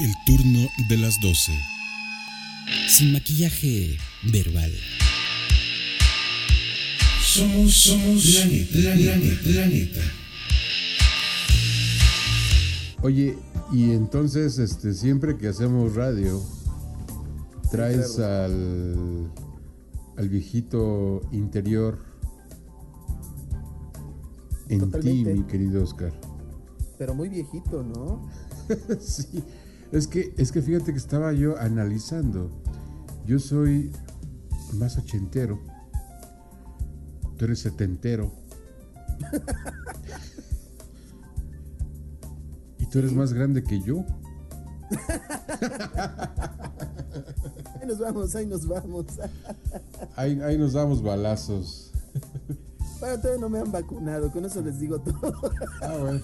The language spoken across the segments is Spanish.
El turno de las 12. Sin maquillaje verbal. Somos, somos la neta, la neta, la neta. Oye, y entonces, este, siempre que hacemos radio, traes al, al viejito interior en ti, Totalmente. mi querido Oscar. Pero muy viejito, ¿no? sí, es que, es que fíjate que estaba yo analizando. Yo soy más ochentero. Tú eres setentero. y tú eres más grande que yo. Ahí nos vamos, ahí nos vamos. Ahí, ahí nos damos balazos. Bueno, todavía no me han vacunado, con eso les digo todo. Ah, bueno.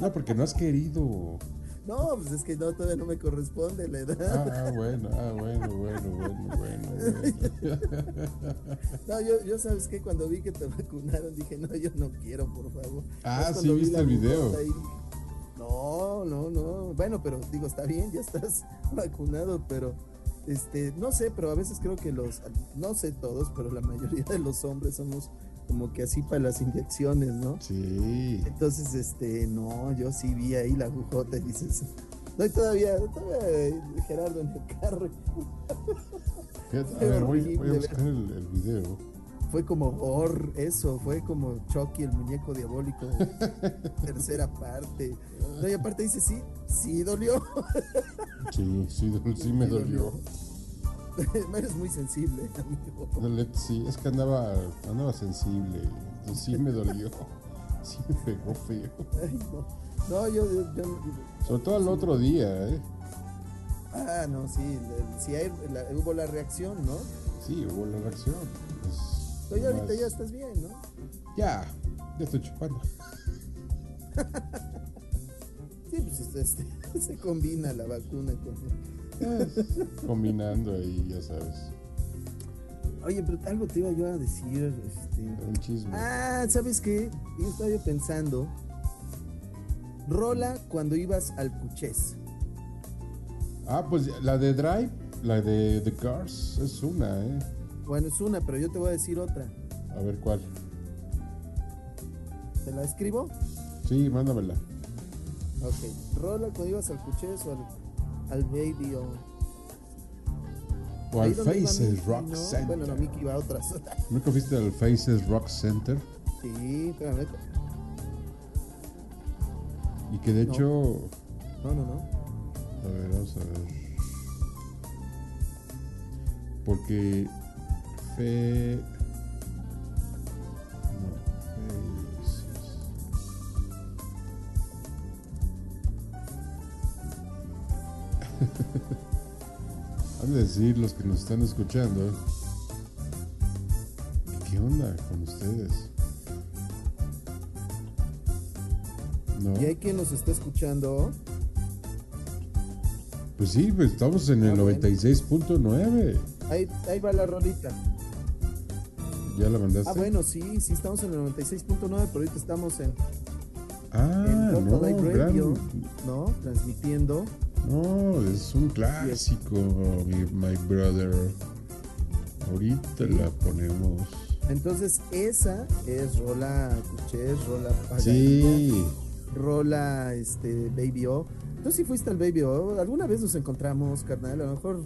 No, porque no has querido. No, pues es que no, todavía no me corresponde la edad. Ah, bueno, ah, bueno, bueno, bueno, bueno, bueno. No, yo, yo sabes que cuando vi que te vacunaron dije, no, yo no quiero, por favor. Ah, sí, vi viste el video. ahí, No, no, no. Bueno, pero digo, está bien, ya estás vacunado, pero este, no sé, pero a veces creo que los, no sé todos, pero la mayoría de los hombres somos como que así para las inyecciones, ¿no? Sí. Entonces, este, no, yo sí vi ahí la agujota y dices, no, todavía, todavía eh, Gerardo en el carro, a ver, voy, voy a buscar el, el video. fue como Gore, eso, fue como Chucky, el muñeco diabólico, tercera parte. No, y aparte dice, sí, sí dolió. Sí, sí, sí me dolió. Eres muy sensible, amigo. Sí, es que andaba, andaba sensible. Sí me dolió. Sí me pegó feo. Ay, no. No, yo, yo, yo- Sobre todo el otro día, ¿eh? ah, no, sí, la- hubo la reacción, ¿no? Sí, hubo la reacción. Pues, Pero ya ahorita ya estás bien, ¿no? Ya, ya estoy chupando. Sí, pues este, se combina la vacuna con... Combinando ahí, ya sabes. Oye, pero algo te iba yo a decir, este... Un chisme. Ah, ¿sabes qué? Yo estaba yo pensando. Rola cuando ibas al Puchés. Ah, pues la de Drive, la de The Cars, es una, ¿eh? Bueno, es una, pero yo te voy a decir otra. A ver cuál. ¿Te la escribo? Sí, mándamela. Ok. Rola cuando ibas al Puchés o al, al Baby o... O al Faces Rock ¿no? Center. Bueno, no, Mickey iba a otras. ¿Nunca fuiste al Faces Rock Center? sí, espérame. Y que de No. hecho. No, no, no. A ver, vamos a ver. Porque. Fe. Decir los que nos están escuchando. ¿que ¿Qué onda con ustedes? ¿No? Y hay quien nos está escuchando. Pues sí, pues estamos en el Ah, bueno. 96.9. Ahí, ahí va la rolita. ¿Ya la mandaste? Ah, bueno, sí, sí, estamos en el 96.9, pero ahorita estamos en, Ah, en no, gran- ¿no? Transmitiendo. No, es un clásico, mi my brother. Ahorita la ponemos. Entonces, esa es Rola Cuchés, Rola Paganilla, Sí, Rola este, Baby O. Tú sí fuiste al Baby O. Alguna vez nos encontramos, carnal. A lo mejor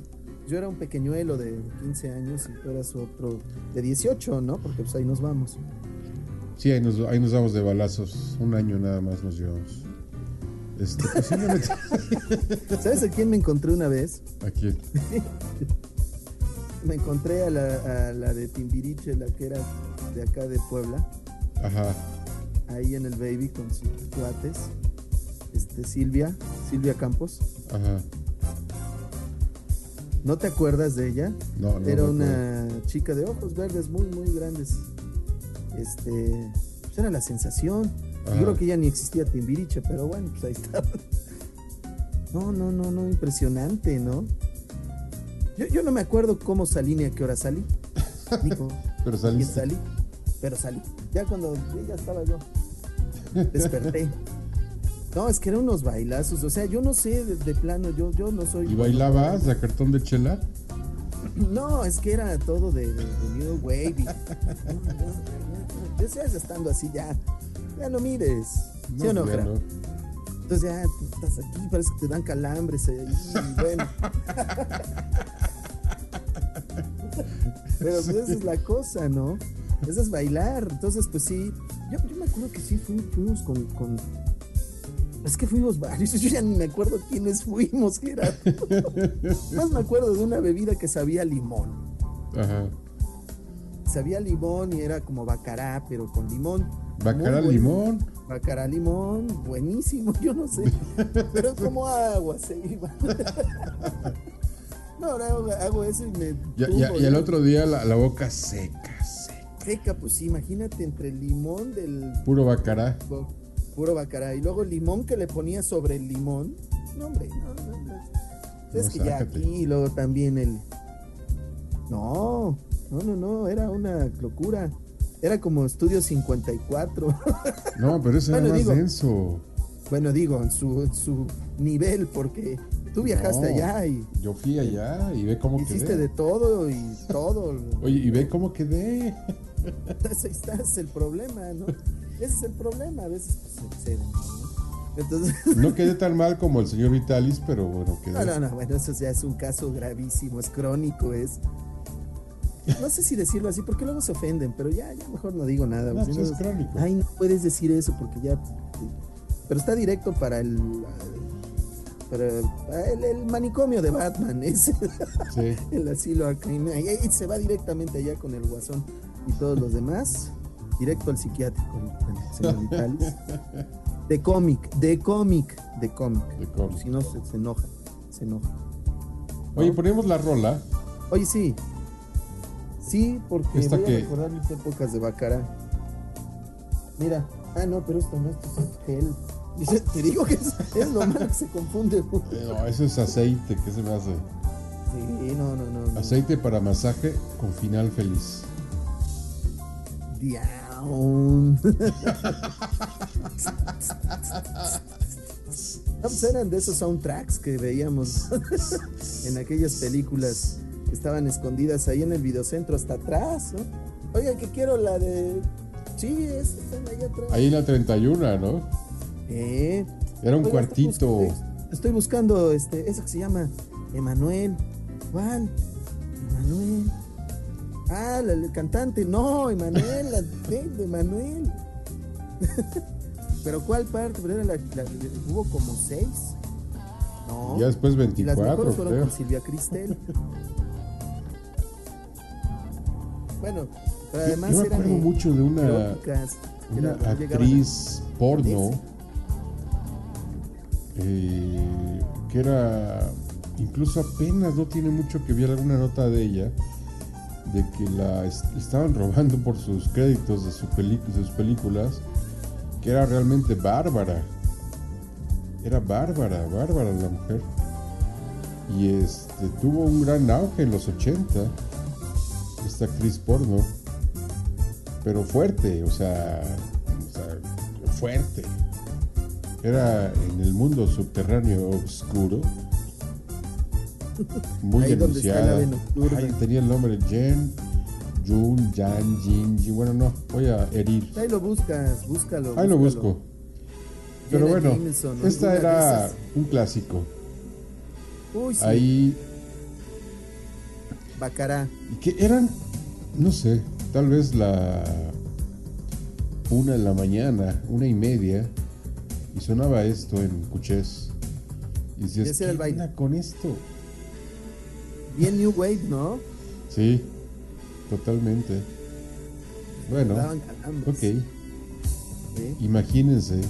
yo era un pequeñuelo de 15 años y tú eras otro de 18, ¿no? Porque pues ahí nos vamos. sí, ahí nos, ahí nos damos de balazos. Un año nada más nos llevamos. Este, posiblemente. ¿Sabes a quién me encontré una vez? Aquí. Me encontré a la, a la de Timbiriche, la que era de acá de Puebla. Ajá. ahí en el baby con sus cuates. Este, Silvia, Silvia Campos. Ajá. ¿No te acuerdas de ella? No, no. era una chica de ojos verdes muy, muy grandes. Este, pues era la sensación. Yo creo que ya ni existía Timbiriche, pero bueno, pues ahí estaba. No, no, no, no, impresionante, ¿no? Yo, yo no me acuerdo cómo salí ni a qué hora salí. Pero salí, pero salí. Ya cuando ya estaba yo, desperté. No, es que eran unos bailazos. O sea, yo no sé de, de plano, yo, yo no soy. ¿Y bailabas a cartón de chela? No, es que era todo de, de, de New Wave. y- Deseas estando así ya. Ya no mires. ¿Sí o no, no. Entonces ya estás aquí, parece que te dan calambres ahí, y bueno. Pero pues esa es la cosa, ¿no? Esa es bailar. Entonces, pues sí. Yo, yo me acuerdo que sí fui- fuimos con, con- Es que fuimos varios. Yo ya ni me acuerdo quiénes fuimos, Gerardo. Más me acuerdo de una bebida que sabía limón. Ajá. Sabía limón y era como bacará, pero con limón. Bueno. limón. Bacará limón, buenísimo, yo no sé. Pero como agua se iba. No, ahora hago, hago eso y me. Ya- tumbo, ya- y el otro día la, la boca seca, seca. Seca, pues sí, imagínate entre el limón del Puro bacará. pu- puro bacará y luego el limón que le ponía sobre el limón. No, hombre, no, no, no. Es No, que ya aquí y luego también el. No, no, no, no, era una locura. Era como Estudio 54. No, pero ese Bueno, era más digo- denso. bueno, digo, en su, su nivel, porque tú viajaste No, allá y Yo fui allá y ve cómo hiciste quedé. de todo y todo. Oye, y ve cómo quedé. Ahí está, es el problema, ¿no? Ese es el problema, a veces pues, se ¿no? Entonces, No quedé tan mal como el señor Vitalis, pero bueno, quedé. no, no, no, bueno, eso ya es un caso gravísimo, es crónico, es... No sé si decirlo así, porque luego se ofenden, pero ya, ya mejor no digo nada. No, si pues no- es crónico. Ay, no puedes decir eso porque ya... Pero está directo para el... Para el, el manicomio de Batman, ese. Sí. el asilo. Ahí, ahí se va directamente allá con el guasón y todos los demás. Directo al psiquiátrico, señor Vitalis. De cómic, de cómic, de cómic. De cómic. Si no, se, se enoja. Se enoja. Oye, ponemos la rola. Oye, sí. Sí, porque ¿Esta voy a recordar mis épocas de Bacara. Mira. Ah, no, pero esto no, esto es gel. Dice, Te digo que es, es lo malo que se confunde. Eh, No, eso es aceite, ¿qué se me hace? Sí, no, no, no. no. Aceite para masaje con final feliz. Pues eran de esos soundtracks que veíamos en aquellas películas que estaban escondidas ahí en el videocentro hasta atrás, ¿no? Oiga, que quiero la de. Sí, esta están ahí atrás. Ahí la 31, ¿no? Eh. Era un Oiga, cuartito. Estoy buscando, estoy buscando este, esa que se llama Emanuel. ¿Cuál? Emanuel. Ah, la, el cantante. No, Emanuel, la de Emanuel. Pero ¿cuál parte? Pero era la, la- hubo como seis. No. Ya después y las 24, mejores fueron creo. con Silvia Cristel. bueno, pero Yo, además yo me eran acuerdo mucho de una, eróticas, una era- a- actriz porno eh, que era incluso apenas no tiene mucho que ver alguna nota de ella de que la est- estaban robando por sus créditos de, su de sus películas que era realmente bárbara. Era bárbara bárbara la mujer. Y este tuvo un gran auge en los 80 esta actriz porno pero fuerte o sea, o sea fuerte era en el mundo subterráneo oscuro. Muy Ahí donde. Ay, tenía el nombre Jen, Jun, Jan, Jin, Jin. Bueno, no, voy a herir. Ahí lo buscas, búscalo. Ahí lo busco. Pero bueno, Jameson, esta era un clásico. Uy, sí. Ahí, Bacará. y que eran, no sé, tal vez la una de la mañana, una y media, y sonaba esto en Cuchés. Y decías, Ese era el ¿qué baile. onda con esto? Bien New Wave, ¿no? Sí, totalmente. Bueno, ok, ¿sí? imagínense.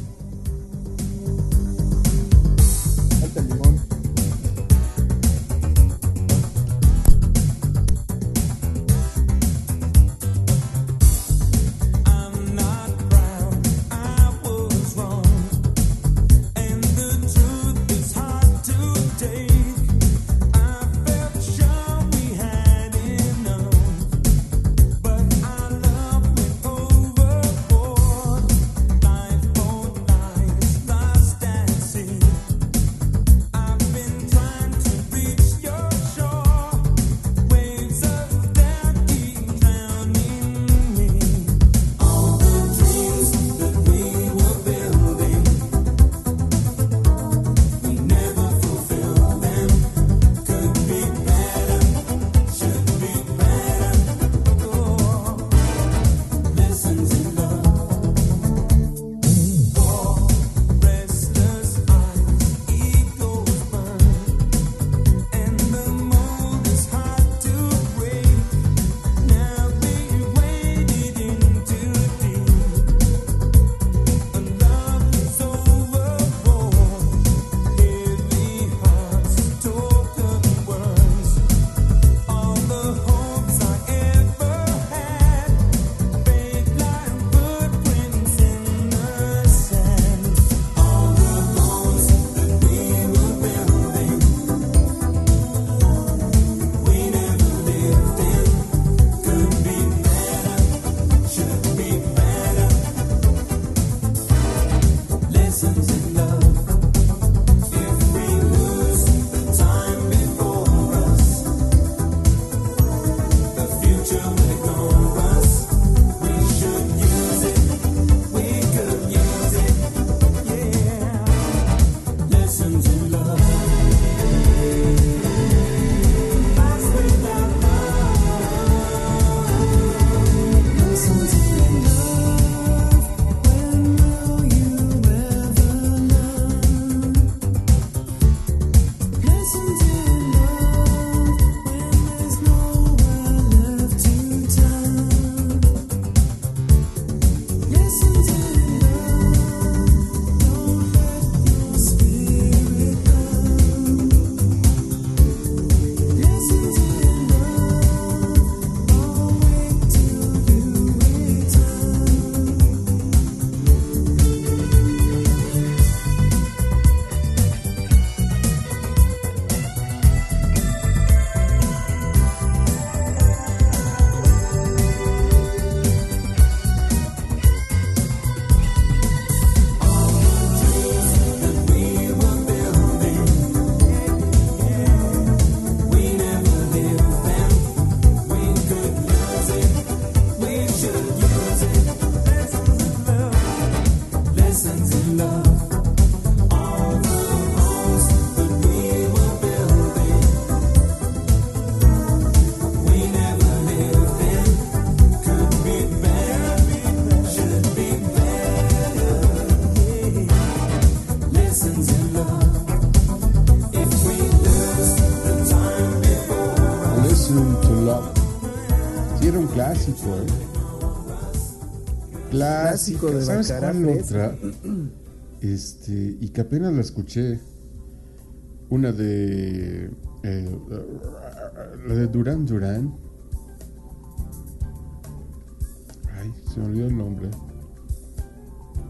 Clásico. De ¿Sabes cuál otra? Este, y que apenas la escuché. Una de. eh, la de Durán Durán. Ay, se me olvidó el nombre.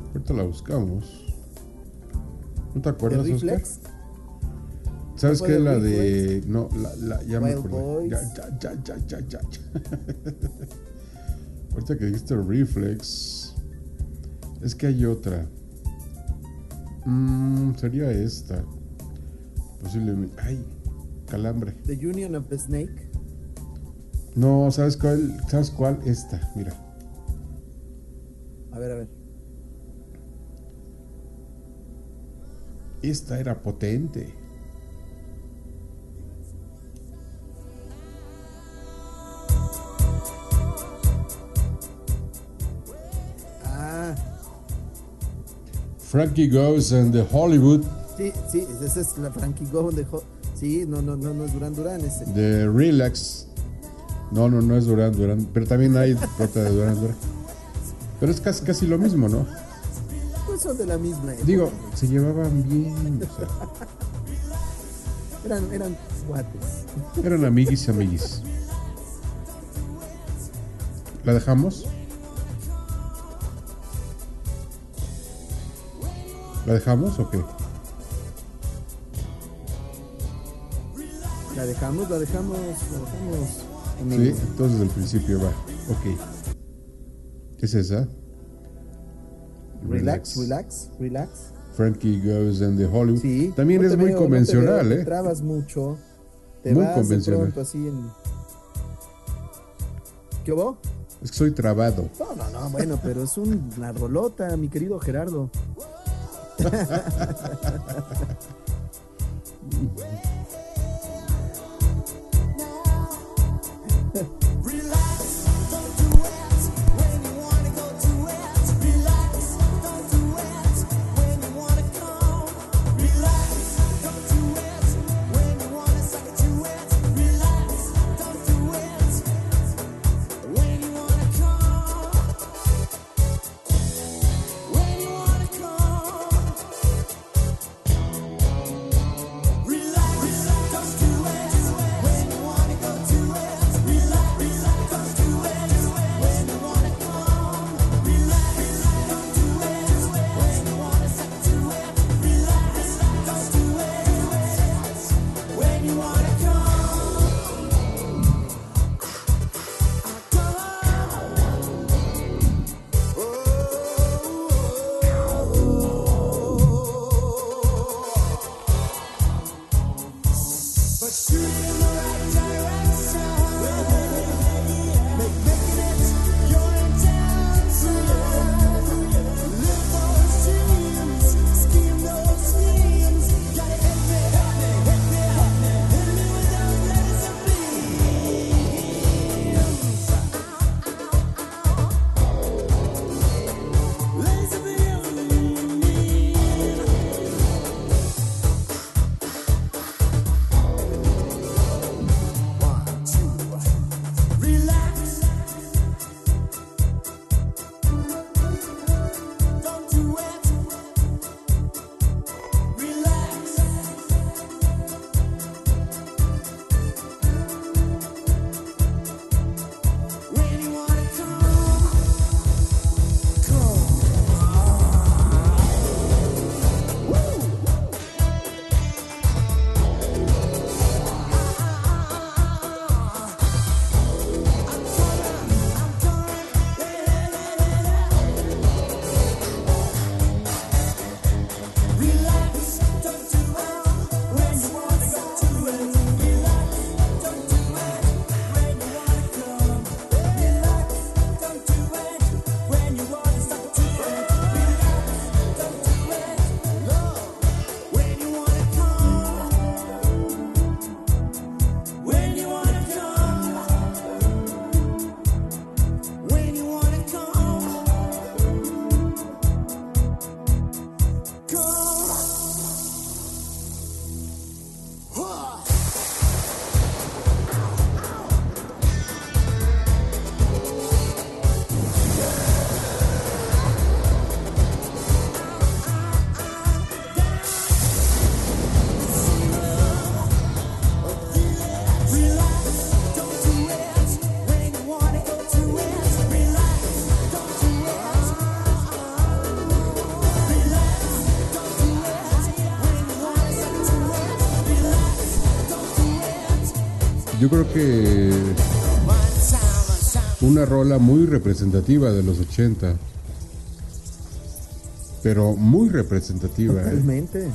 Ahorita la buscamos. ¿No te ¿De acuerdas, Oscar? Reflex? ¿Sabes ¿No qué? de La de. No, la, la, ya me acordé. Ya, ya, ya, ya, ya, ya. Ahorita que dijiste Reflex. Es que hay otra. Mm, sería esta. Posiblemente. Ay, calambre. The Union of the Snake. No, ¿sabes cuál? ¿Sabes cuál? Esta, mira. A ver, a ver. Esta era potente. Frankie Goes and the Hollywood. sí, sí, esa es la Frankie Go de Ho- Sí, no, no, no, no es Duran Duran ese. de Relax. No, no, no es Durán Durán. Pero también hay otra de Durán Durán. Pero es casi, casi lo mismo, ¿no? Pues son de la misma época. Digo, se llevaban bien. o sea, Eran, eran guates. eran amiguis y amiguis. ¿La dejamos? ¿La dejamos o qué? La dejamos, la dejamos, la dejamos. Sí, amigo. entonces desde el principio va. Ok. ¿Qué es esa? Relax, relax, relax. Frankie Goes and the Hollywood. Sí. También no es muy veo, no te convencional, te ¿eh? trabas mucho. Te Muy vas convencional. pronto así en. ¿Qué hubo? Es que soy trabado. No, no, no, bueno, pero es un- una rolota, mi querido Gerardo. well, creo que una rola muy representativa de los 80. Pero muy representativa. ¿eh? Totalmente,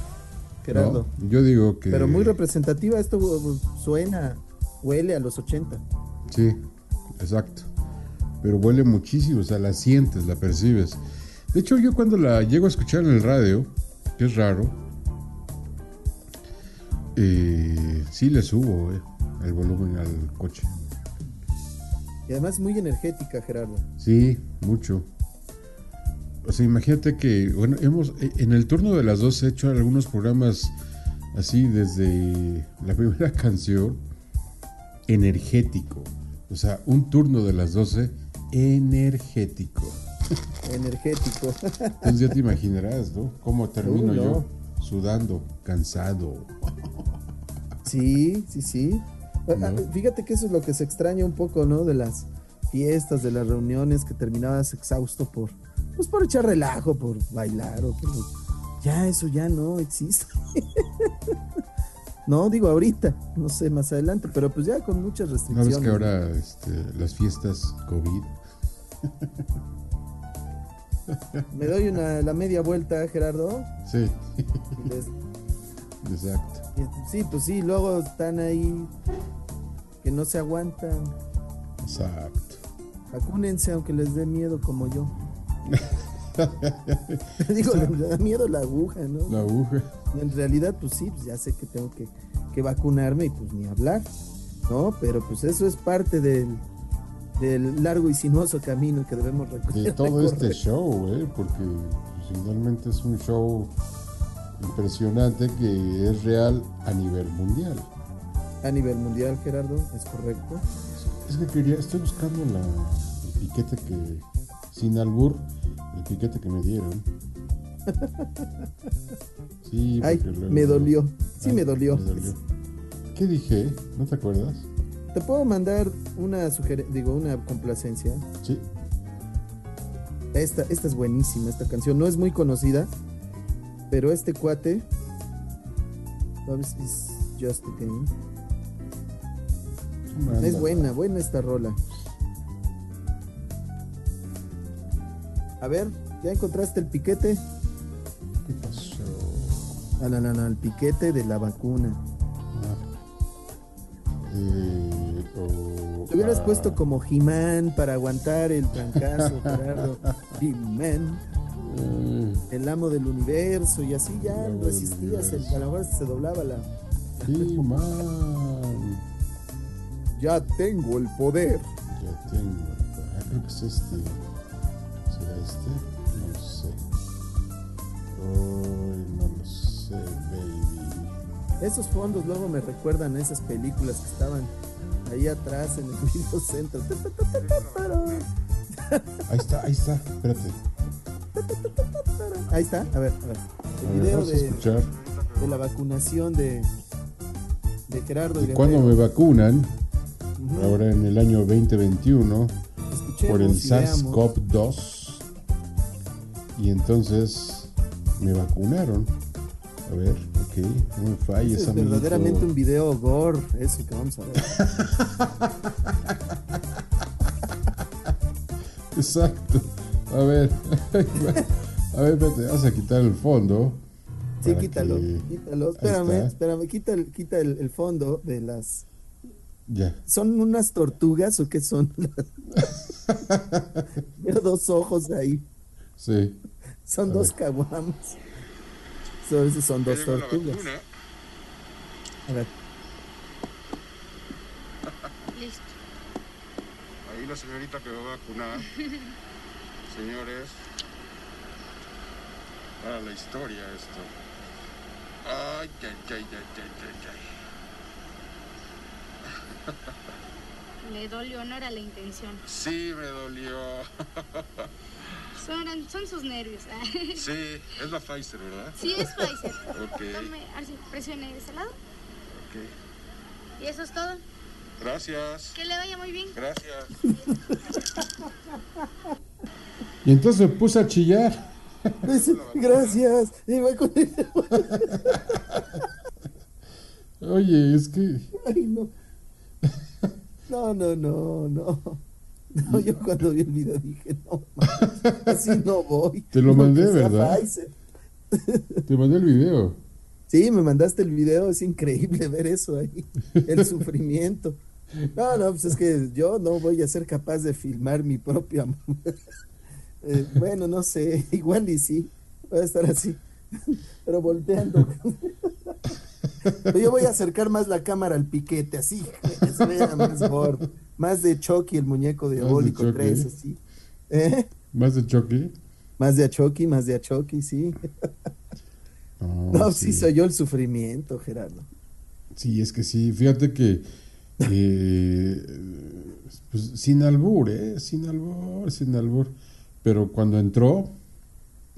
Gerardo. ¿No? Yo digo que. Pero muy representativa, esto uh, suena, huele a los 80. Sí, exacto. Pero huele muchísimo, o sea, la sientes, la percibes. De hecho, yo cuando la llego a escuchar en el radio, que es raro, eh, sí le subo eh, el volumen al coche. Y además muy energética, Gerardo. Sí, mucho. O sea, imagínate que, bueno, hemos, en el turno de las dos he hecho algunos programas así desde la primera canción, energético. O sea, un turno de las 12, energético. Energético. Entonces ya te imaginarás, ¿no? ¿Cómo termino no. yo? Sudando, cansado. Sí, sí, sí. Ah, ¿No? Fíjate que eso es lo que se extraña un poco, ¿no? De las fiestas, de las reuniones, que terminabas exhausto por, pues por echar relajo, por bailar o por... Ya eso ya no existe. no, digo ahorita, no sé, más adelante, pero pues ya con muchas ¿No restricciones. ves que ahora este, las fiestas COVID? Me doy una, la media vuelta, Gerardo. Sí, les- exacto. Y- sí, pues sí, luego están ahí que no se aguantan. Exacto. Vacúnense aunque les dé miedo como yo. Digo, le da miedo la aguja, ¿no? La aguja. En realidad, pues sí, pues ya sé que tengo que, que vacunarme y pues ni hablar, ¿no? Pero pues eso es parte del, del largo y sinuoso camino que debemos recorrer. de todo este show, ¿eh? porque pues, finalmente es un show impresionante que es real a nivel mundial. A nivel mundial, Gerardo, es correcto. Es que quería, estoy buscando la, el piquete que, sin albur, el piquete que me dieron. Sí, Ay, porque luego- me dolió. Sí, Ay, me dolió. ¿Qué dije? ¿No te acuerdas? ¿Te puedo mandar una sugerencia, digo, una complacencia? Sí. Esta, esta es buenísima, esta canción. No es muy conocida, pero este cuate. Is- just a game. Es buena, buena esta rola. A ver, ¿ya encontraste el piquete? ¿Qué pasó? Ah, no, no, no, el piquete de la vacuna. Eh, oh, Te hubieras ah, puesto como He-Man para aguantar el trancazo, Gerardo. He-Man, eh, el amo del universo, y así ya El amo del resistías. el- universo. a lo mejor se doblaba la. He-Man. Ya tengo el poder. Ya tengo. Ah, creo que es este. ¿Será este? No lo sé. Ay, no lo sé, baby. Esos fondos luego me recuerdan a esas películas que estaban ahí atrás en el video centro. Ahí está, ahí está. Espérate. Ahí está, a ver, a ver. A El ver, video a de, de la vacunación de, de Gerardo Y cuando me vacunan, Ujú. ahora en el año 2021, Escuchemos por el y veamos. SARS-CoV-2, y entonces me vacunaron. A ver, ok, no me falles, es amiguito. verdaderamente un video gore, eso que vamos a ver. Exacto. A ver, a ver, espérate, vamos a quitar el fondo. Sí, quítalo, que- quítalo. Espérame, espérame, quita el, quita el, el fondo de las. Ya. ¿Son unas tortugas o qué son? Veo dos ojos ahí. Sí. Son A dos caguamas. So, esos son dos tortugas. A ver, Listo. Ahí la señorita que va a vacunar. Señores. Para la historia esto. Ay, ay, ay, ay, ay, ay, ay. Le dolió, no era la intención. Sí, me dolió. Son, son sus nervios. Sí, es la Pfizer, ¿verdad? Sí, es Pfizer. Ok, Tome, así, presione de ese lado. ok. Y eso es todo. Gracias. Que le vaya muy bien. Gracias. Y entonces me puse a chillar. Dice, gracias. Y va con el- Oye, es que Ay, no. No, no, no, no. No, yo cuando vi el video dije, no, así no voy. Te lo mandé, ¿verdad? Pfizer. Te mandé el video. Sí, me mandaste el video, es increíble ver eso ahí, el sufrimiento. No, no, pues es que yo no voy a ser capaz de filmar mi propia. Eh, bueno, no sé, igual y sí, voy a estar así, pero volteando. Pero yo voy a acercar más la cámara al piquete, así, que se vea más gordo, más de Chucky, el muñeco diabólico Chucky. 3, así. ¿Eh? Más de Chucky. Más de Chucky, más de Chucky, sí. No, No, sí soy yo el sufrimiento, Gerardo. Sí, es que sí. Fíjate que. eh, pues, sin albur, ¿eh? Sin albur, sin albur. Pero cuando entró,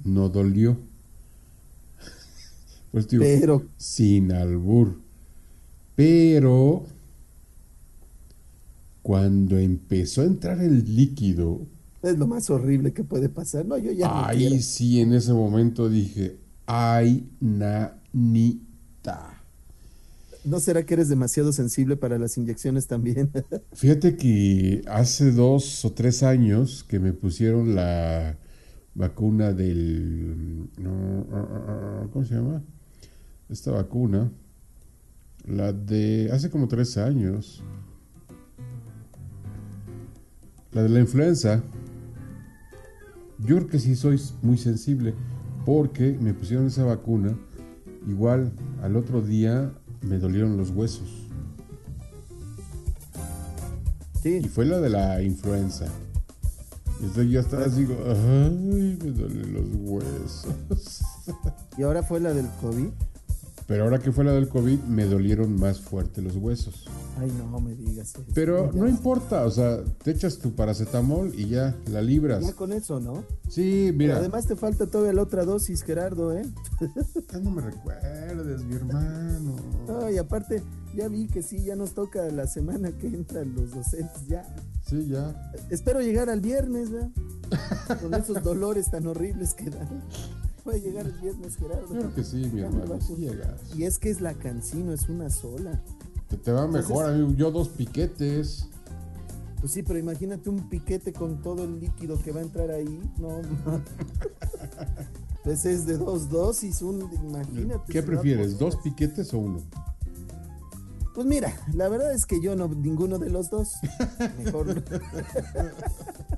no dolió. Pues digo, Pero, sin albur. Pero. Cuando empezó a entrar el líquido, Es lo más horrible que puede pasar. No, yo ya ahí sí, en ese momento dije, ay, nanita. ¿No será que eres demasiado sensible para las inyecciones también? Fíjate que hace dos o tres años que me pusieron la vacuna del... ah, ah, ah, ¿Cómo se llama? Esta vacuna. La de... Hace como tres años. La de la influenza. Yo creo que sí soy muy sensible porque me pusieron esa vacuna. Igual al otro día me dolieron los huesos. Y sí, fue la de la influenza. Y estoy yo hasta digo, ay, me duelen los huesos. y ahora fue la del COVID. Pero ahora que fue la del COVID, me dolieron más fuerte los huesos. Ay, no me digas eso. Pero no importa, o sea, te echas tu paracetamol y ya, la libras. Ya con eso, ¿no? Sí, Pero mira, además te falta todavía la otra dosis, Gerardo, ¿eh? ya no me recuerdes, mi hermano. No, y aparte, ya vi que sí, ya nos toca la semana que entran los docentes, ya. Sí, ya. Espero llegar al viernes, ¿verdad? Con esos dolores tan horribles que dan. Voy a llegar el viernes, Gerardo. Creo que sí, mi hermano, va sí llegas. Y es que es la cancino, es una sola. Te, te va mejor, amigo. Yo dos piquetes. Pues sí, pero imagínate un piquete con todo el líquido que va a entrar ahí. No, ma. Pues es de dos dosis, un, imagínate. ¿Qué va prefieres, dos piquetes o uno? Pues mira, la verdad es que yo no, ninguno de los dos. Mejor.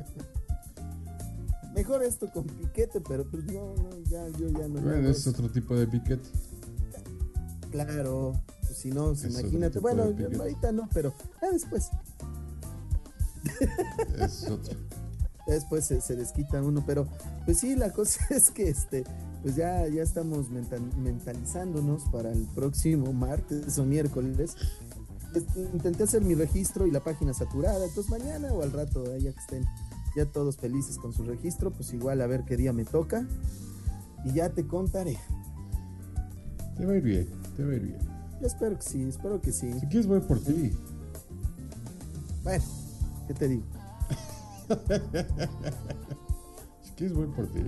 Mejor esto con piquete, pero pues no, no, ya, yo ya no. Bueno, es otro tipo de piquete. Claro, pues si no, pues imagínate. Bueno, ahorita no, pero ya después. Es otro. Después se, se desquita uno, pero pues sí, la cosa es que este, pues ya, ya estamos mental- mentalizándonos para el próximo martes o miércoles. Este, Intenté hacer mi registro y la página saturada, entonces mañana o al rato, ya que estén ya todos felices con su registro, pues igual a ver qué día me toca y ya te contaré. Te va a ir bien, te va a ir bien. Yo espero que sí, espero que sí. Si quieres, voy por ti. Bueno, ¿qué te digo? Si quieres, voy por ti.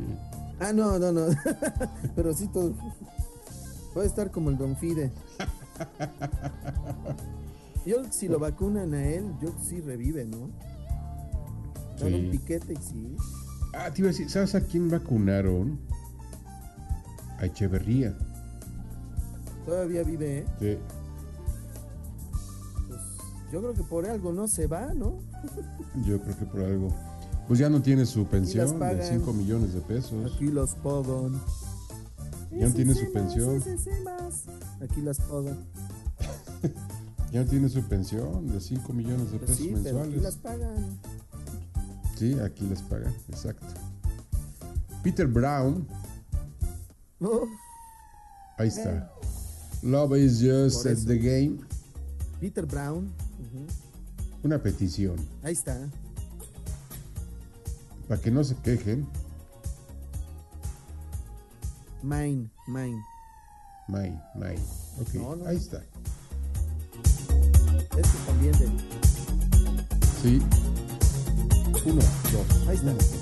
Ah, no, no, no. Pero sí todo. Puede estar como el Don Fide. Yo si lo vacunan a él, yo sí revive, ¿no? Un piquete y sí. Ah, te iba a decir, ¿sabes a quién vacunaron? A Echeverría. Todavía vive, ¿eh? Sí. Pues yo creo que por algo no se va, ¿no? Yo creo que por algo. Pues ya no tiene su pensión de pagan. 5 millones de pesos. Aquí los pagan. Ya no tiene su pensión. Aquí las pagan. Ya no tiene su pensión de 5 millones de Pues pesos pero aquí mensuales. las pagan. Sí, aquí les pagan, exacto. Peter Brown, Oh, ahí está. Love is just at the game. Peter Brown. Una petición. Ahí está. Para que no se quejen. Mine, mine. Mine, mine. Ok, No, no, ahí está. Este también de. Sí. Uno, dos. Ahí está.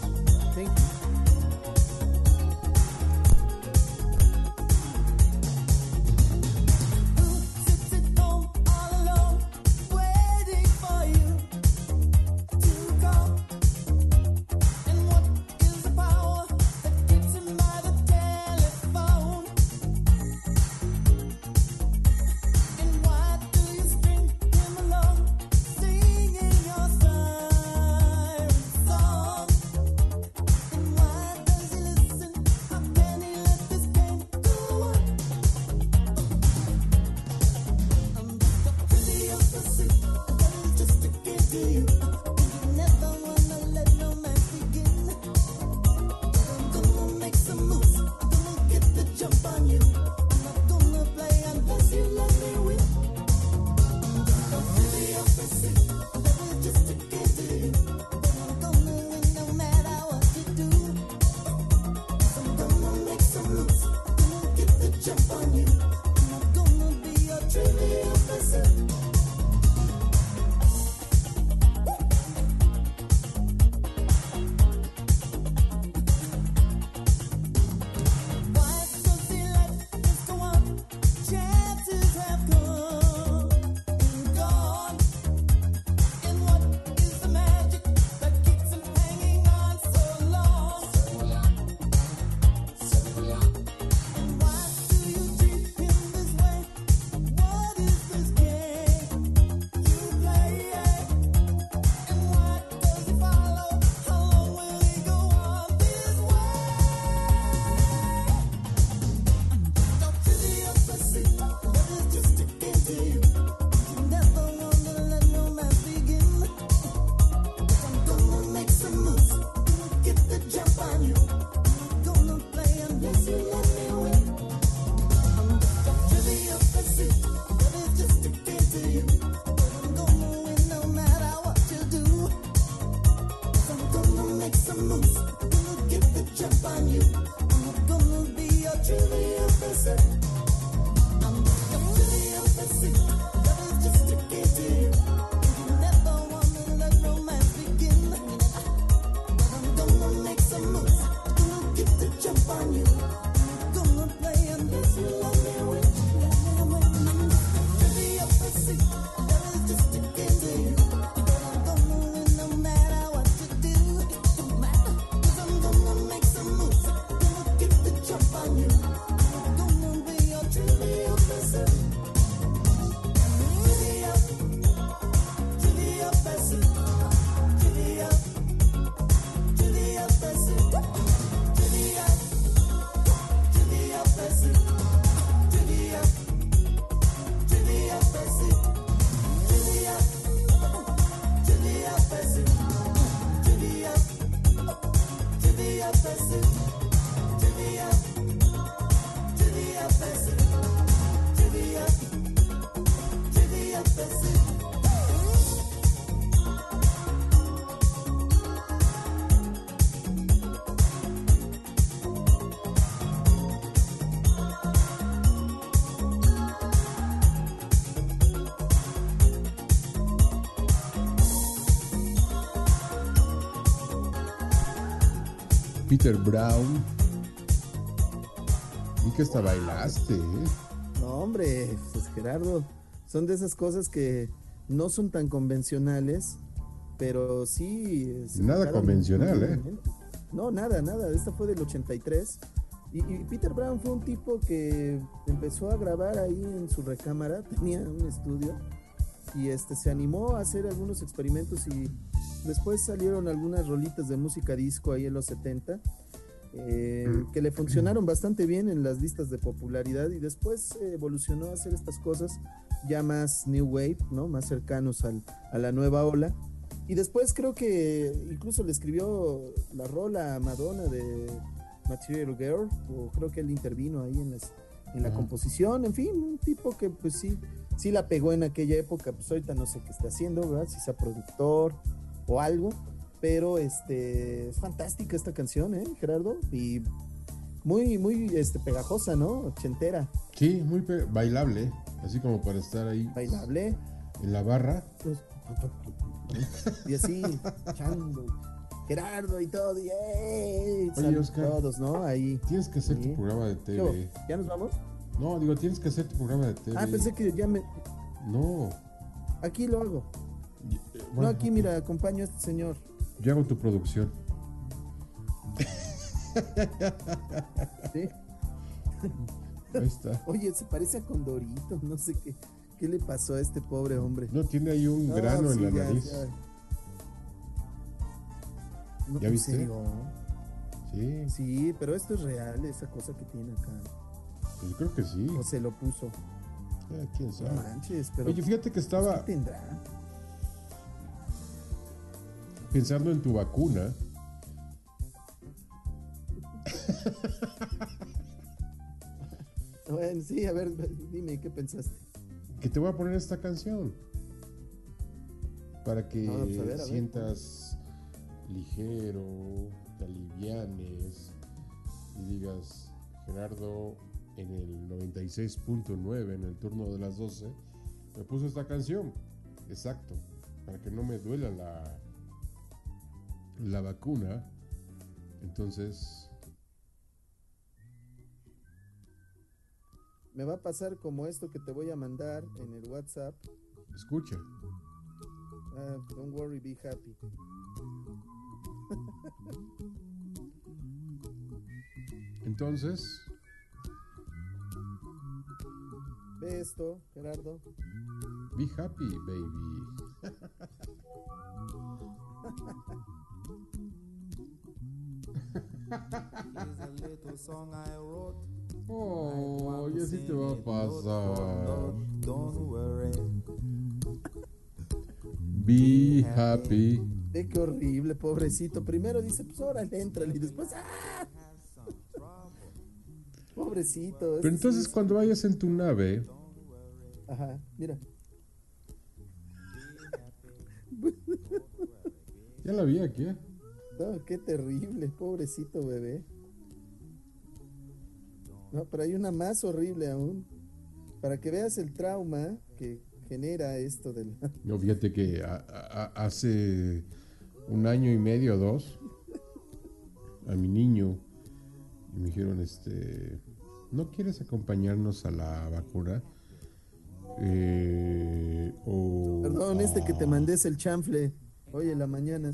Peter Brown. Y que hasta bailaste, ¿eh? No, hombre, pues Gerardo, son de esas cosas que no son tan convencionales, pero sí. Nada convencional, ¿eh? No, nada, nada. Esta fue del 83. Y, y Peter Brown fue un tipo que empezó a grabar ahí en su recámara, tenía un estudio y este se animó a hacer algunos experimentos y después salieron algunas rolitas de música disco ahí en los 70 eh, que le funcionaron bastante bien en las listas de popularidad y después evolucionó a hacer estas cosas ya más new wave, ¿no? Más cercanos al- a la nueva ola. Y después creo que incluso le escribió la rola a Madonna de Material Girl, o creo que él intervino ahí en, las- en la Ajá. composición, en fin, un tipo que pues sí, sí la pegó en aquella época, pues ahorita no sé qué está haciendo, ¿verdad? Si sea productor o algo, pero este es fantástica esta canción, ¿eh, Gerardo? Y muy, muy este, pegajosa, ¿no? Ochentera, Sí, muy bailable, así como para estar ahí bailable. en la barra. pues, y así, echando, Gerardo y todo, y ¡ey! Oye, Sal- Oscar. todos, ¿no? Ahí. Tienes que hacer Sí. tu programa de. TV. ¿Ya nos vamos? No, digo, tienes que hacer tu programa de TV. Ah, pensé que ya me. No. Aquí lo hago. No, aquí, mira, acompaño a este señor. Yo hago tu producción. ¿sí? Ahí está. Oye, se parece a Condorito, no sé qué. ¿Qué le pasó a este pobre hombre? No, tiene ahí un No, grano en sí, la ya, nariz. ya. No, ¿Ya ¿en viste? serio? Sí, Sí, pero esto es real, esa cosa que tiene acá. pues yo creo que sí. O se lo puso. Eh, quién No sabe. manches, pero. Oye, fíjate que pues, estaba ¿Qué tendrá? Pensando en tu vacuna. Bueno, sí, a ver, dime, ¿qué pensaste? Que te voy a poner esta canción. Para que Ah, pues, a ver, a ver. sientas ligero, te alivianes y digas, Gerardo, en el 96.9, en el turno de las 12, me puso esta canción. Exacto. Para que no me duela la, la vacuna. Entonces, Me va a pasar como esto que te voy a mandar en el WhatsApp. escucha. Ah, don't worry, be happy. Entonces, Ve esto, Gerardo. be happy, baby. Oh, ya sí te va a pasar. Be happy. Ve qué horrible, pobrecito. Primero dice, pues órale, entrale. Y después, ¡ah! Pobrecito. Pero entonces sí cuando vayas en tu nave, Ajá, mira. ya la vi aquí. ¿eh? No, qué terrible, pobrecito bebé. No, pero hay una más horrible aún. Para que veas el trauma que genera esto del... No, fíjate que a- a- a- hace un año y medio o dos, a mi niño me dijeron, este, ¿no quieres acompañarnos a la vacuna? Eh, o- Perdón, este que te mandé es el chanfle. Hoy en la mañana.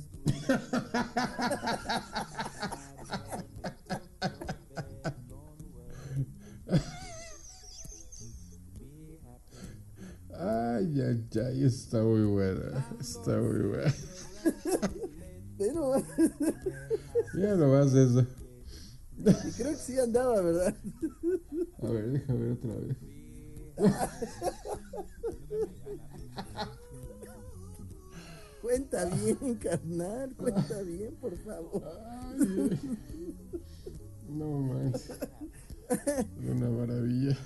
Ay, ay, ay, está muy buena, está muy buena. Pero Mira nomás eso. creo que sí andaba, ¿verdad? A ver, déjame ver otra vez. Cuenta bien, carnal. Cuenta bien, por favor. Ay, no manches. Una maravilla.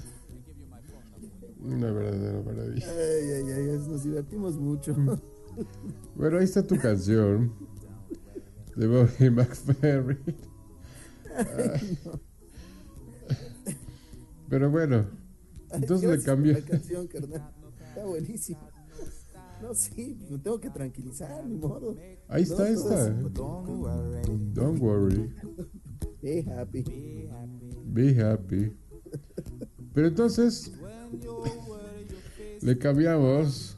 Una verdadera maravilla. Ay, ay, ay, nos divertimos mucho. Bueno, ahí está tu canción de Bobby McFerrin. Pero bueno, entonces ¿qué le cambié. La canción, carnal. Está buenísimo. No, sí, me tengo que tranquilizar, ni modo. Ahí está No, todo esta. es- Don't worry. Be happy. Be happy. Pero entonces le cambiamos.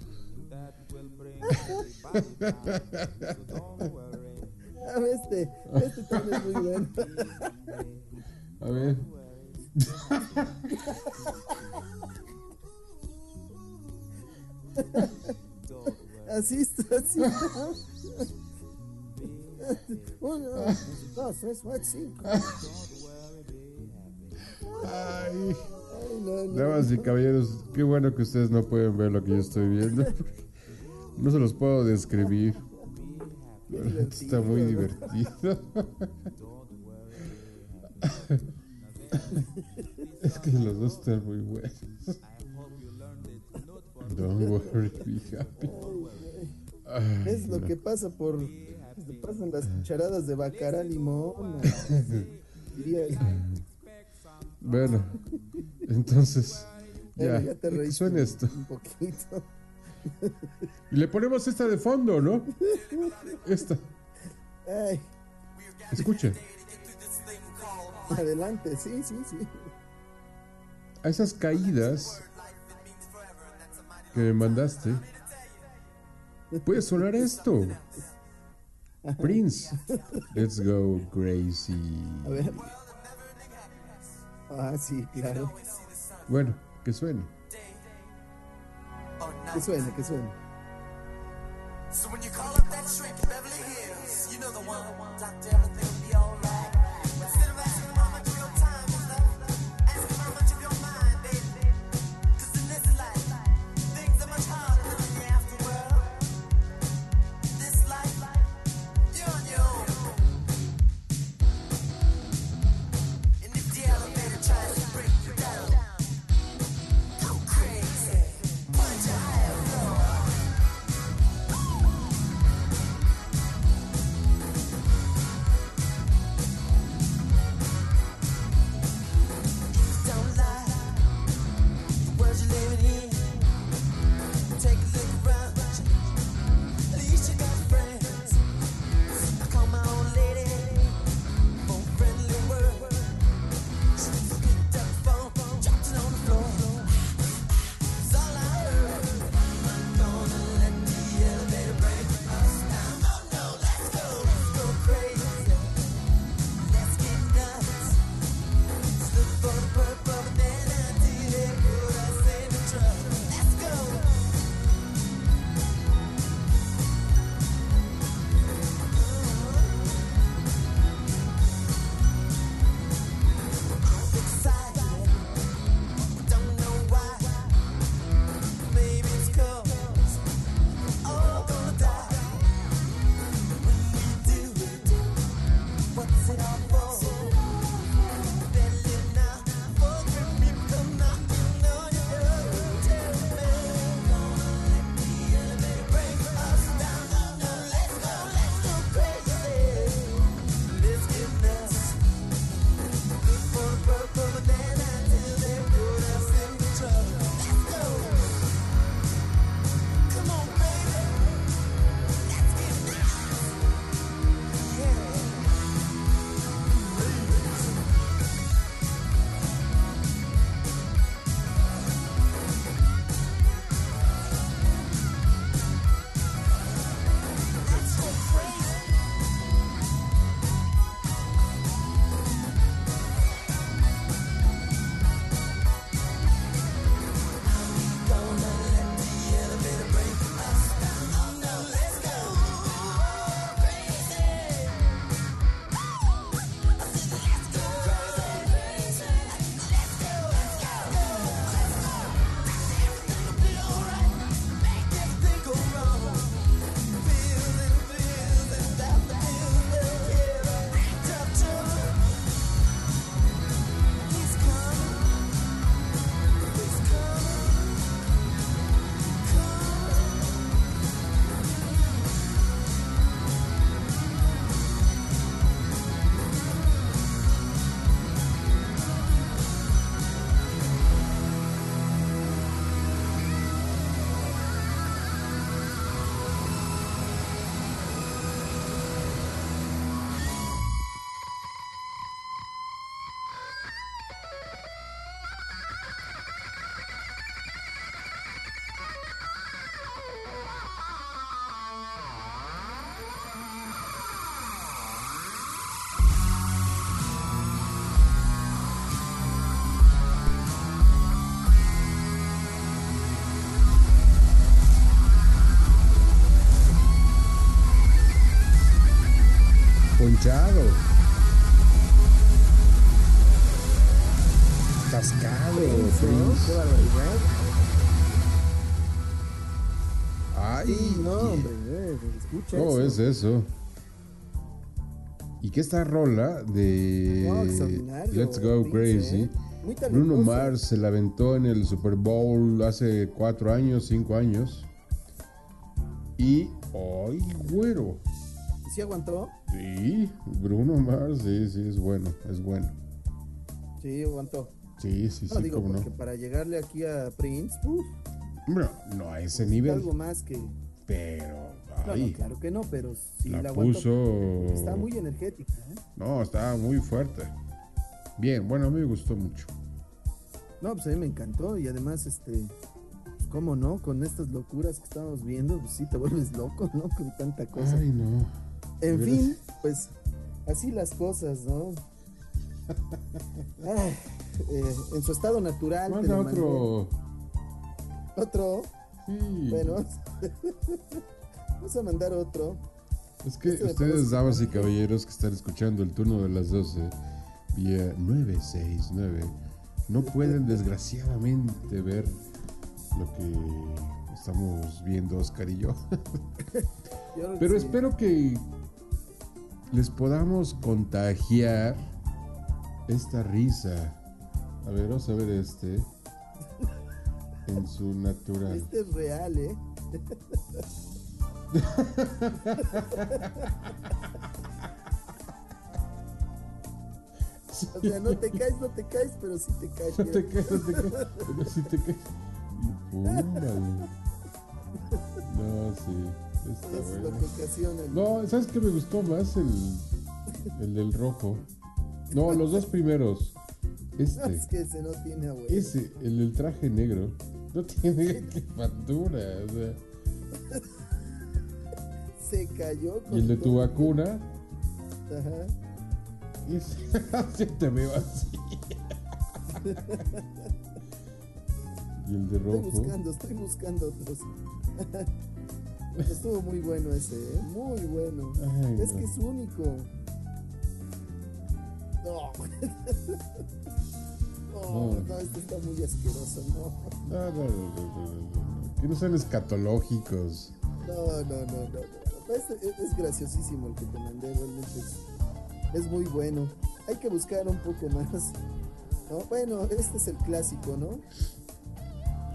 Ah, este, este también es muy bueno. A ver. Así está, así está. Uno, dos, tres, cuatro, cinco. Ay. Ay, no, no. Damas y caballeros, qué bueno que ustedes no pueden ver lo que yo estoy viendo. No se los puedo describir. Está muy divertido. Es que los dos están muy buenos. Don't worry, be happy. Ay, Es lo no. que pasa por. Se pasan las cucharadas de bacara limón. Bueno, entonces, ya, ya te que reíste suene esto. Un poquito. Y le ponemos esta de fondo, ¿no? Esta. Ay, Escuchen. adelante, sí, sí, sí. A esas caídas que me mandaste, puede sonar esto. Prince. Let's go crazy. A ver. Ah, sí, claro. Bueno, que suene. Que suene, que suene. So when you call up that shrink in Beverly Hills, you know the one. Doctor, everything eso. es eso? ¿Y qué esta rola de No, Let's Go Crazy? ¿eh? Bruno. Mars se la aventó en el Super Bowl hace cuatro años, cinco años. Y, ¡ay, güero! ¿Sí aguantó? Sí, Bruno Mars, sí, sí, es bueno, es bueno. Sí, aguantó. Sí, sí, No, sí, digo, cómo no. porque para llegarle aquí a Prince, uf, Hombre, no a ese nivel, algo más que... pero, No, no, claro que no, pero sí la, la aguantó. puso... Está muy energética, ¿eh? No, estaba muy fuerte. Bien, bueno, a mí me gustó mucho. No, pues a mí me encantó y además, este, pues, cómo no, con estas locuras que estamos viendo, pues sí te vuelves loco, ¿no? Con tanta cosa. Ay, no. en fin, pues así las cosas, ¿no? Ay, eh, en su estado natural. Manda mandé. otro. Otro. Sí. Bueno, vamos a mandar otro. Es que este ustedes, damas y caballeros que están escuchando el turno de las 12 vía 969, no pueden desgraciadamente ver lo que estamos viendo Oscar y yo. Pero sí. espero que les podamos contagiar esta risa. A ver, vamos a ver este. En su natural. Este es real, ¿eh? O sea, no te caes, no te caes, pero sí te caes. No te caes, no te caes. Pero sí te caes. No, sí. Está Es bueno. que el- No, ¿sabes qué me gustó más? El, el del rojo. No, los dos primeros. Este. es que ese no tiene abuelo. Ese, el del traje negro. No tiene factura. O sea. Se cayó. Y el de con tu vacuna. Ajá. Ese, así te veo así. Y el de Estoy rojo. buscando, estoy buscando otros. Estuvo muy bueno ese, ¿eh? Muy bueno. Ay, es no. que es único. No. No, No. no, este está muy asqueroso, no. No, no, no, no, no, no, no. Que no sean escatológicos. No, no, no, no. no. Es, es graciosísimo el que te mandé, realmente es, es muy bueno. Hay que buscar un poco más. ¿no? Bueno, este es el clásico, ¿no?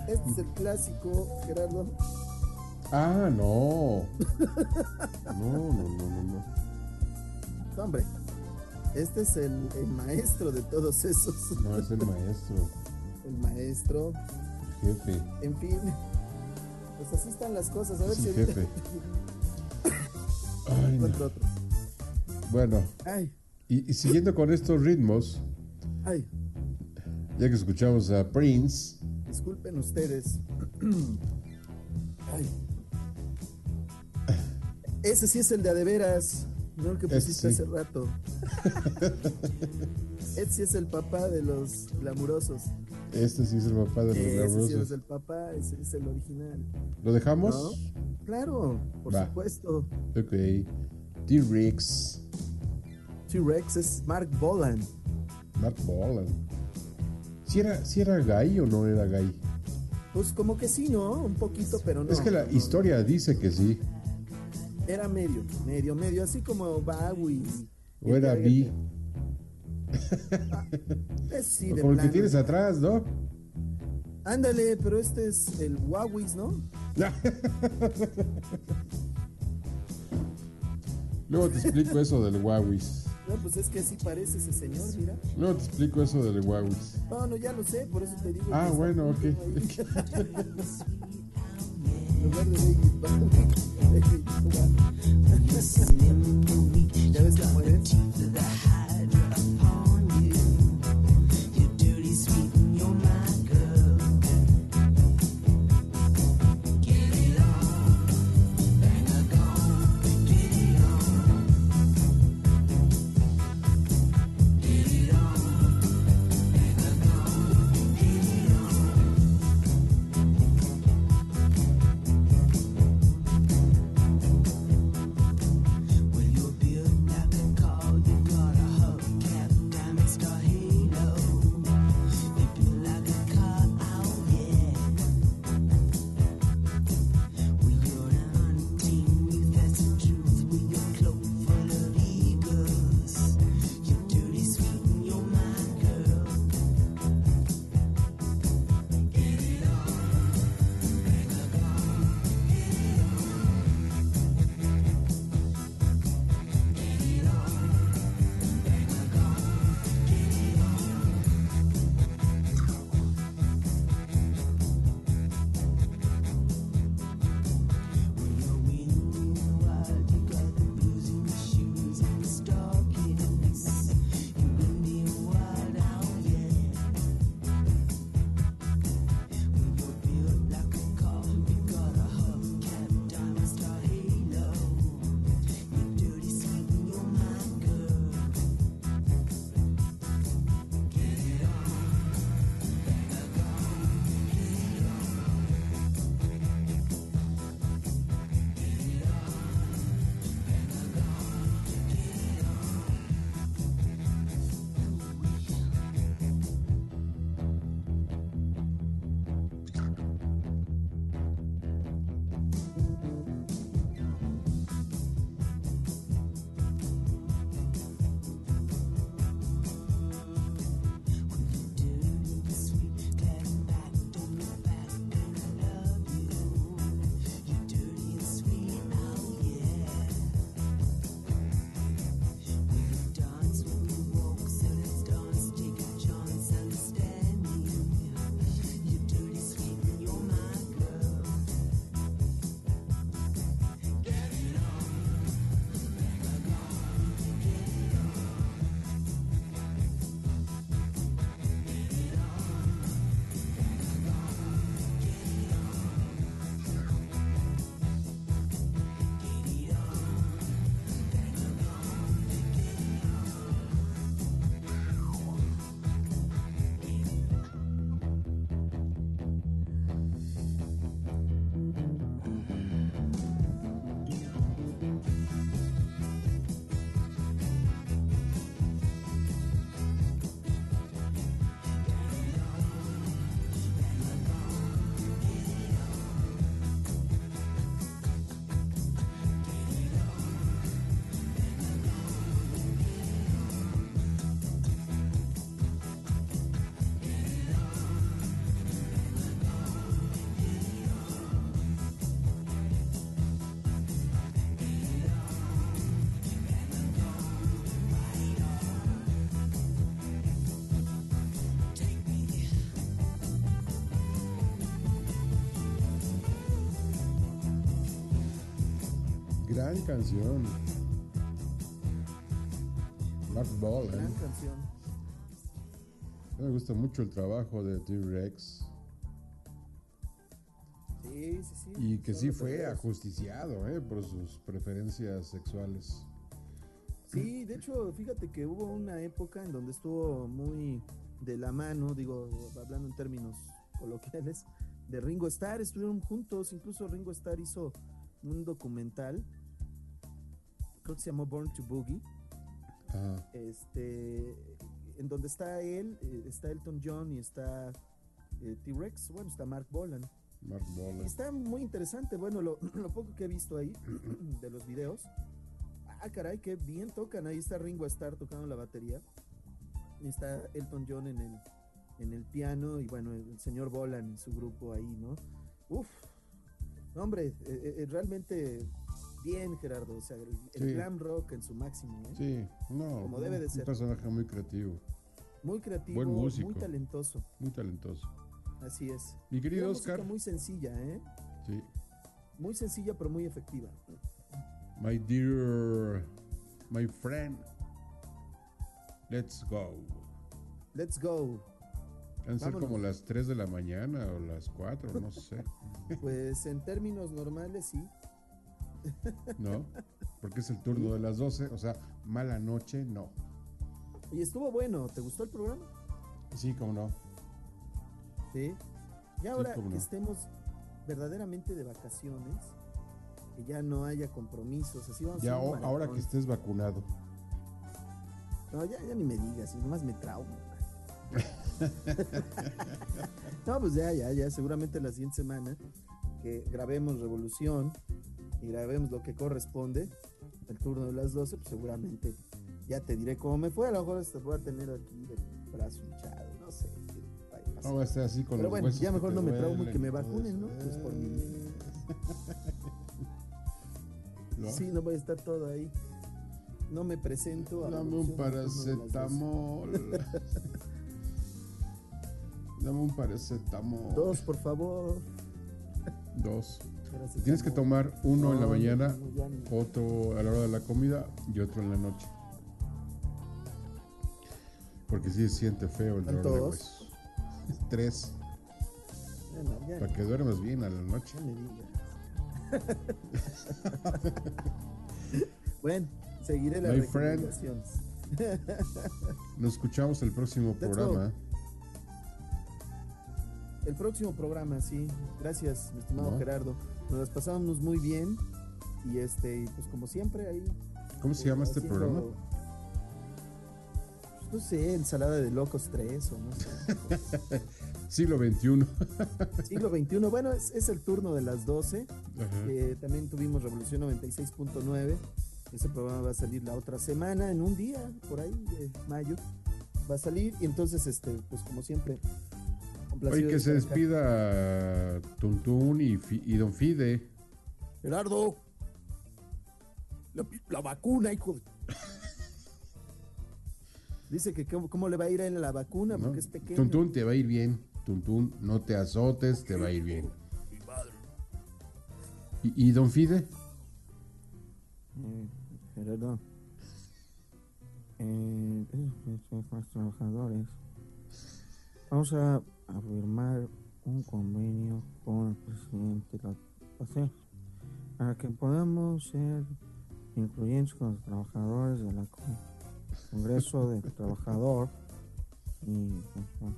Este es el clásico, Gerardo. Ah, no. No, no, no, no, no. No, hombre, este es el, el maestro de todos esos. No, es el maestro, El maestro, el jefe. en fin. Pues así están las cosas. A ver Es si el ahorita no. otro. Bueno, Ay, y, y siguiendo con estos ritmos, ay, ya que escuchamos a Prince, disculpen ustedes. Ay. Ese sí es el de a de veras, no el que pusiste sí. hace rato. Ese sí es el papá de los glamurosos. Este sí es el papá de los Ese sí es el papá, ese es el original. ¿Lo dejamos? ¿No? Claro, por Va. supuesto. Ok. T-Rex, T-Rex es Mark Bolan. Mark Bolan. ¿Si era, si era gay o no era gay? Pues como que sí, ¿no? Un poquito, pero no. es que la no, historia dice que sí. Era medio, medio, medio, así como Bowie. O era bi. Es sí, O de como el que plano. tienes atrás, ¿no? Ándale, pero este es el Huawei, ¿no? Luego te explico eso del Huawei. No, pues es que así parece ese señor, mira. Luego te explico eso del Huawei. No, no, ya lo sé, por eso te digo. Ah, bueno, ok. junto ahí. En lugar Gran canción. Mark Ball, Gran ¿eh? canción. Me gusta mucho el trabajo de T-Rex. Sí, sí, sí. Y que sí fue ajusticiado ¿eh? por sus preferencias sexuales. Sí, de hecho, fíjate que hubo una época en donde estuvo muy de la mano, digo, hablando en términos coloquiales, de Ringo Starr, estuvieron juntos, incluso Ringo Starr hizo un documental, creo que se llamó Born to Boogie, Ajá. este, en donde está él, eh, está Elton John y está eh, T-Rex, bueno, está Mark Bolan. Mark. Y Está muy interesante, bueno, lo, lo poco que he visto ahí de los videos. Ah, caray, qué bien tocan. Ahí está Ringo Starr tocando la batería. Está Elton John en el, en el piano. Y bueno, el señor Bolan y su grupo ahí, ¿no? Uf. Hombre, eh, eh, realmente bien, Gerardo. O sea, el, el Sí. glam rock en su máximo, ¿eh? Sí, no. Como debe de un ser. personaje muy creativo, Muy creativo, Buen músico. muy talentoso. muy talentoso. Así es. Mi querido Una Oscar. muy sencilla, ¿eh? Sí. Muy sencilla, pero muy efectiva. My dear, my friend, let's go. Let's go. Han ser como las 3 de la mañana o las 4, no sé, Pues en términos normales sí. ¿No? Porque es el turno de las 12, o sea, mala noche, no. Y estuvo bueno, ¿te gustó el programa? Sí, como no. Sí. Y ahora cómo que estemos verdaderamente de vacaciones, que ya no haya compromisos, así vamos a Ya un o- ahora que estés vacunado. No, ya, ya ni me digas, nomás me traumo. no, pues ya, ya, ya, seguramente la siguiente semana que grabemos Revolución y grabemos lo que corresponde, el turno de las 12, pues seguramente ya te diré cómo me fue. A lo mejor hasta voy a tener aquí el brazo hinchado, no sé. No va a estar así con Pero los bueno, ya mejor te no me traumo y que me vacunen. Pues por mi bien. ¿No? Sí, no voy a estar todo ahí. No me presento. a Dame un el turno de las 12. paracetamol. Dame un paracetamol. Dos, por favor. Dos. Tienes que tomar uno en la mañana, otro a la hora de la comida y otro en la noche. Porque sí se siente feo el ¿Van dolor de huesos. Tres. Para que duermas bien a la noche. bueno, seguiré las My friend. Nos escuchamos el próximo programa. El próximo programa, sí. Gracias, mi estimado No. Gerardo. Nos las pasamos muy bien. Y este, y pues como siempre, ahí. ¿Cómo se llama este programa? pues, no sé, ensalada de locos 3 o no sé. Siglo XXI. Siglo XXI. Bueno, es, es el turno de las 12. Ajá. Eh, también tuvimos Revolución 96.9. Ese programa va a salir la otra semana, en un día, por ahí, de mayo. Va a salir. Y entonces, este, pues como siempre. Oye, que de se despida Tuntún y, Don Fide. Gerardo. La, la vacuna, hijo de... Dice que cómo, cómo le va a ir a él a la vacuna, ¿no? porque es pequeño. Tuntún te va a ir bien. Tuntún, no te azotes, te va a ir bien. ¿Y, y Don Fide? Eh, Gerardo. Eh, los trabajadores. Vamos a, a firmar un convenio con el presidente de la PACE para que podamos ser incluyentes con los trabajadores de la con- Congreso del Trabajador y pues, bueno.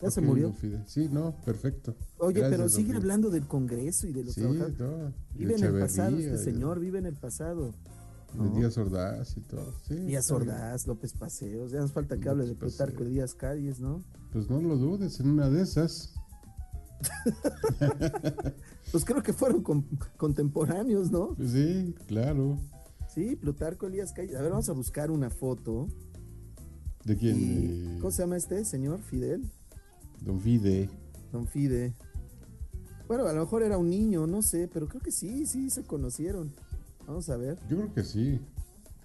ya se murió. Sí, no, perfecto. Oye, Gracias, pero sigue hablando del Congreso y de los Sí, trabajadores. no, Vive en el pasado este señor, vive en el pasado. De ¿no? Díaz Ordaz y todo. Sí, Díaz bien. Ordaz, López Paseos, ya nos falta que hable de Plutarco Paseos. Díaz Calles, ¿no? Pues no lo dudes, en una de esas. Pues creo que fueron con- contemporáneos, ¿no? Pues sí, claro. Sí, Plutarco Elías Calles. A ver, vamos a buscar una foto. ¿De quién? Y- De ¿Cómo se llama este señor? Fidel. Don Fide. Don Fide. Bueno, a lo mejor era un niño, no sé, pero creo que sí, sí, se conocieron. Vamos a ver. Yo creo que sí.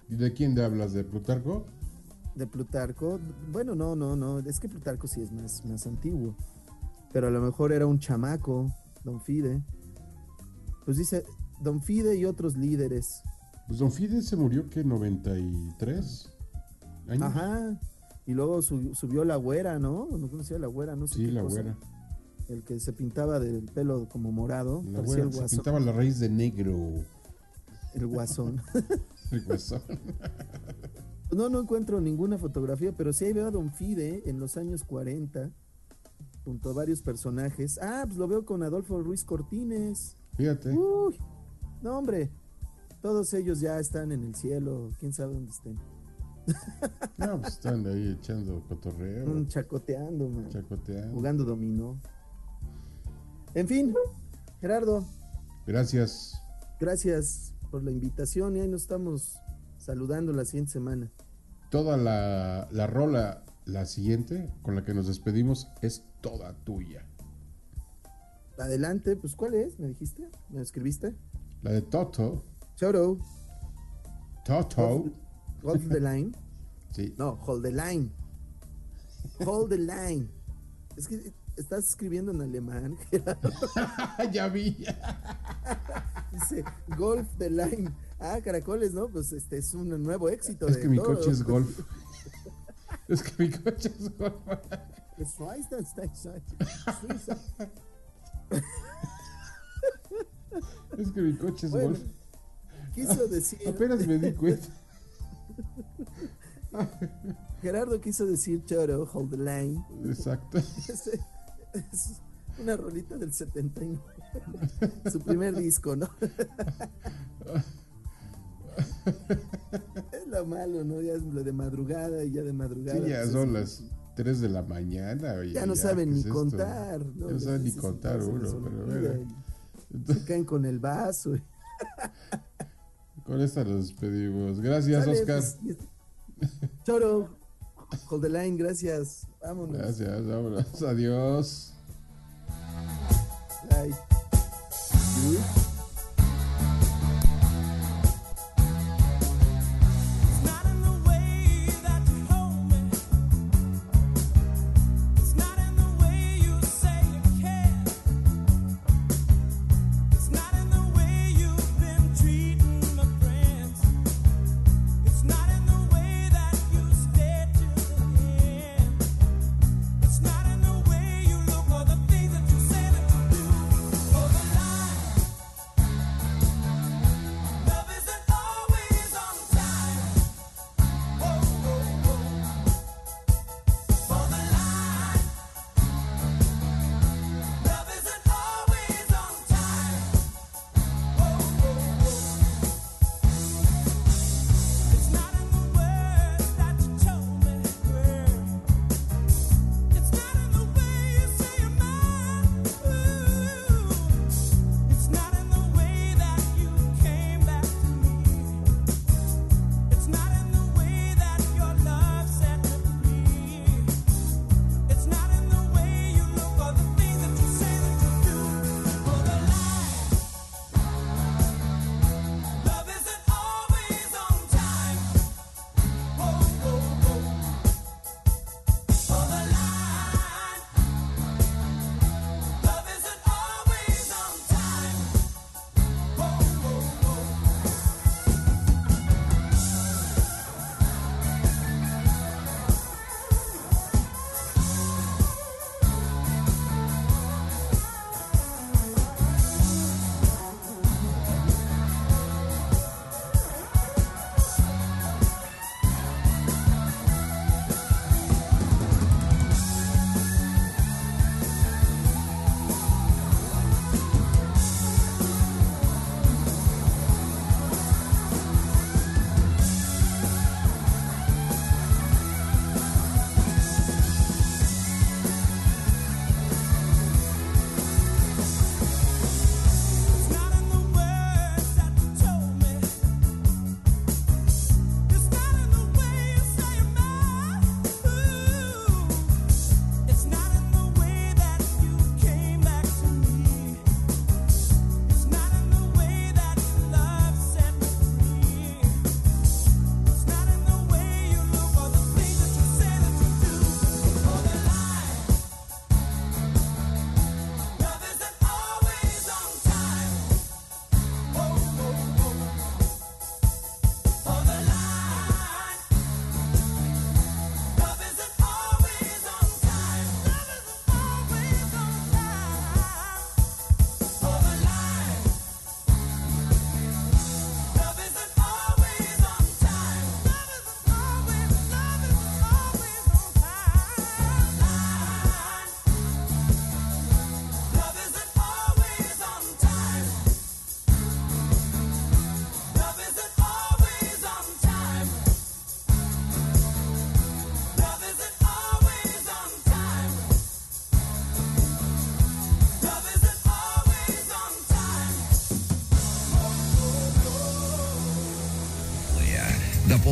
¿Y de quién te hablas? ¿De Plutarco? De Plutarco. Bueno, no, no, no. Es que Plutarco sí es más, más antiguo. Pero a lo mejor era un chamaco, Don Fide. Pues dice Don Fide y otros líderes. Pues Don Fide se murió que 93 años. Ajá. Y luego su- subió la güera, ¿no? ¿No conocía la güera? No sé Sí, qué la cosa. güera. El que se pintaba del pelo como morado. La güera el se pintaba la raíz de negro. El guasón. El guasón. No, no encuentro ninguna fotografía, pero sí ahí veo a Don Fide en los años 40, junto a varios personajes. Ah, pues lo veo con Adolfo Ruiz Cortines. Fíjate. Uy, no, hombre. Todos ellos ya están en el cielo, quién sabe dónde estén. No, pues están ahí echando cotorreo, Mm, chacoteando, man, chacoteando. jugando dominó. En fin, Gerardo, Gracias. gracias por la invitación y ahí nos estamos saludando la siguiente semana. Toda la, la rola, la siguiente, con la que nos despedimos, es toda tuya. Adelante, pues ¿cuál es? ¿Me dijiste? ¿Me escribiste? La de Toto. Choro, Toto. hold the line. Sí. No, hold the line. Hold the line. Es que estás escribiendo en alemán, ya vi. Dice golf the line. Ah, caracoles, ¿no? Pues este es un nuevo éxito. Es de que mi todo. coche es golf. Es que mi coche es golf. Es que mi coche es Bueno, golf. quiso decir, Apenas me di cuenta. Gerardo quiso decir choro, hold the line. Exacto. Es, es una rolita del 79. Su primer disco, ¿no? es lo malo, ¿no? Ya es lo de madrugada y ya de madrugada. Sí, ya pues, son las 3 de la mañana. oye, Ya no saben ¿qué ni es contar. ¿no? Ya no saben ni contar uno, pero bueno. y Se caen con el vaso. Con esta nos despedimos. Gracias, Oscar. pues, Choro, hold the line, gracias. Vámonos. Gracias, vámonos. Adiós. Bye.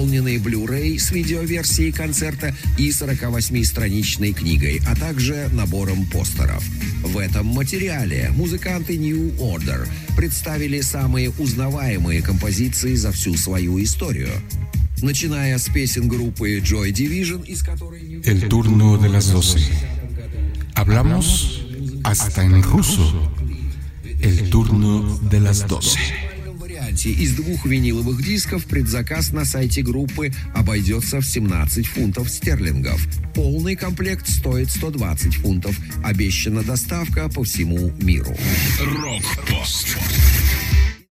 Дополненный Blu-ray с видеоверсией концерта и 48-страничной книгой, а также набором постеров. В этом материале музыканты New Order представили самые узнаваемые композиции за всю свою историю. Начиная с песен группы Joy Division, из которой El turno de las 12. Hablamos hasta en ruso. El turno de las 12. Варианте из двух виниловых дисков предзаказ на сайте группы обойдется в 17 фунтов стерлингов. Полный комплект стоит 120 фунтов. Обещана доставка по всему миру. Рок-пост.